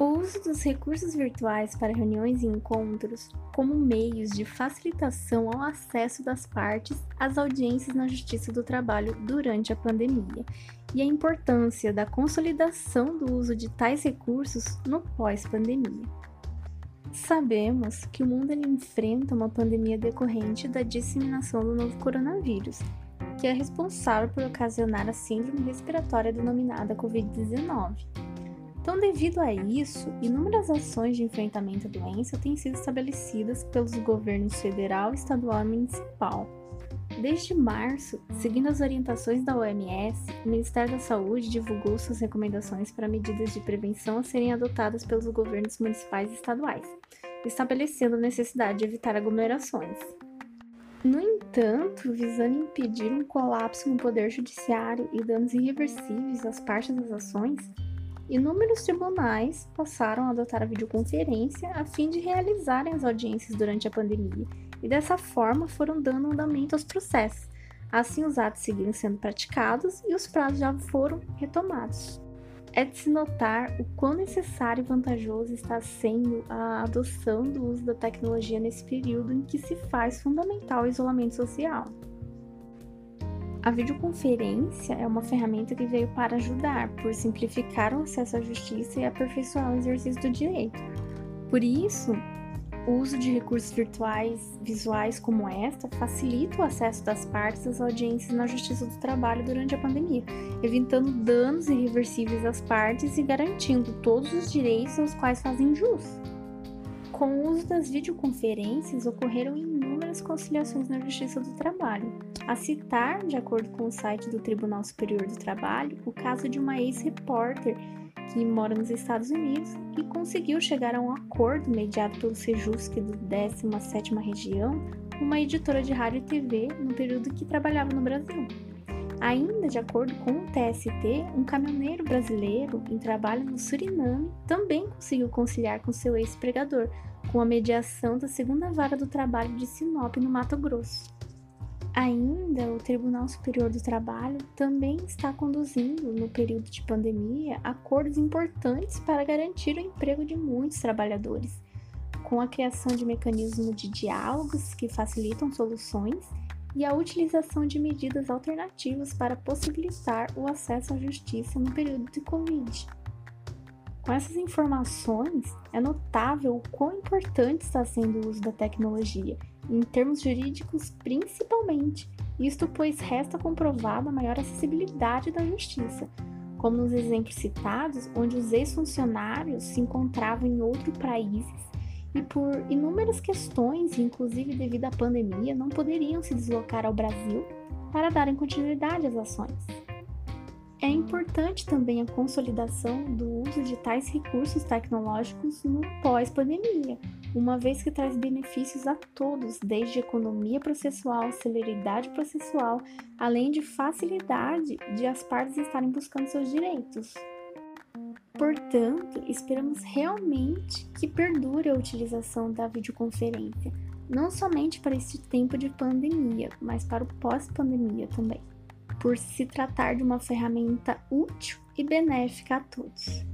O uso dos recursos virtuais para reuniões e encontros como meios de facilitação ao acesso das partes às audiências na Justiça do Trabalho durante a pandemia e a importância da consolidação do uso de tais recursos no pós-pandemia. Sabemos que o mundo enfrenta uma pandemia decorrente da disseminação do novo coronavírus, que é responsável por ocasionar a síndrome respiratória denominada Covid-19 então, devido a isso, inúmeras ações de enfrentamento à doença têm sido estabelecidas pelos governos federal, estadual e municipal. Desde março, seguindo as orientações da OMS, o Ministério da Saúde divulgou suas recomendações para medidas de prevenção a serem adotadas pelos governos municipais e estaduais, estabelecendo a necessidade de evitar aglomerações. No entanto, visando impedir um colapso no poder judiciário e danos irreversíveis às partes das ações, Inúmeros tribunais passaram a adotar a videoconferência a fim de realizarem as audiências durante a pandemia e dessa forma foram dando andamento aos processos. Assim, os atos seguiram sendo praticados e os prazos já foram retomados. É de se notar o quão necessário e vantajoso está sendo a adoção do uso da tecnologia nesse período em que se faz fundamental o isolamento social. A videoconferência é uma ferramenta que veio para ajudar, por simplificar o acesso à justiça e aperfeiçoar o exercício do direito. Por isso, o uso de recursos virtuais visuais como esta facilita o acesso das partes às audiências na Justiça do Trabalho durante a pandemia, evitando danos irreversíveis às partes e garantindo todos os direitos aos quais fazem jus. Com o uso das videoconferências, ocorreram inúmeras conciliações na Justiça do Trabalho. A citar, de acordo com o site do Tribunal Superior do Trabalho, o caso de uma ex-repórter que mora nos Estados Unidos e conseguiu chegar a um acordo mediado pelo Sejusc do 17ª Região, uma editora de rádio e TV no período que trabalhava no Brasil. Ainda de acordo com o TST, um caminhoneiro brasileiro em trabalho no Suriname também conseguiu conciliar com seu ex-pregador, com a mediação da segunda vara do trabalho de Sinop, no Mato Grosso. Ainda, o Tribunal Superior do Trabalho também está conduzindo, no período de pandemia, acordos importantes para garantir o emprego de muitos trabalhadores, com a criação de mecanismos de diálogos que facilitam soluções e a utilização de medidas alternativas para possibilitar o acesso à justiça no período de Covid. Com essas informações, é notável o quão importante está sendo o uso da tecnologia, em termos jurídicos principalmente, isto pois resta comprovada a maior acessibilidade da justiça, como nos exemplos citados, onde os ex-funcionários se encontravam em outros países e por inúmeras questões, inclusive devido à pandemia, não poderiam se deslocar ao Brasil para darem continuidade às ações. É importante também a consolidação do uso de tais recursos tecnológicos no pós-pandemia, uma vez que traz benefícios a todos, desde economia processual, celeridade processual, além de facilidade de as partes estarem buscando seus direitos. Portanto, esperamos realmente que perdure a utilização da videoconferência, não somente para este tempo de pandemia, mas para o pós-pandemia também, por se tratar de uma ferramenta útil e benéfica a todos.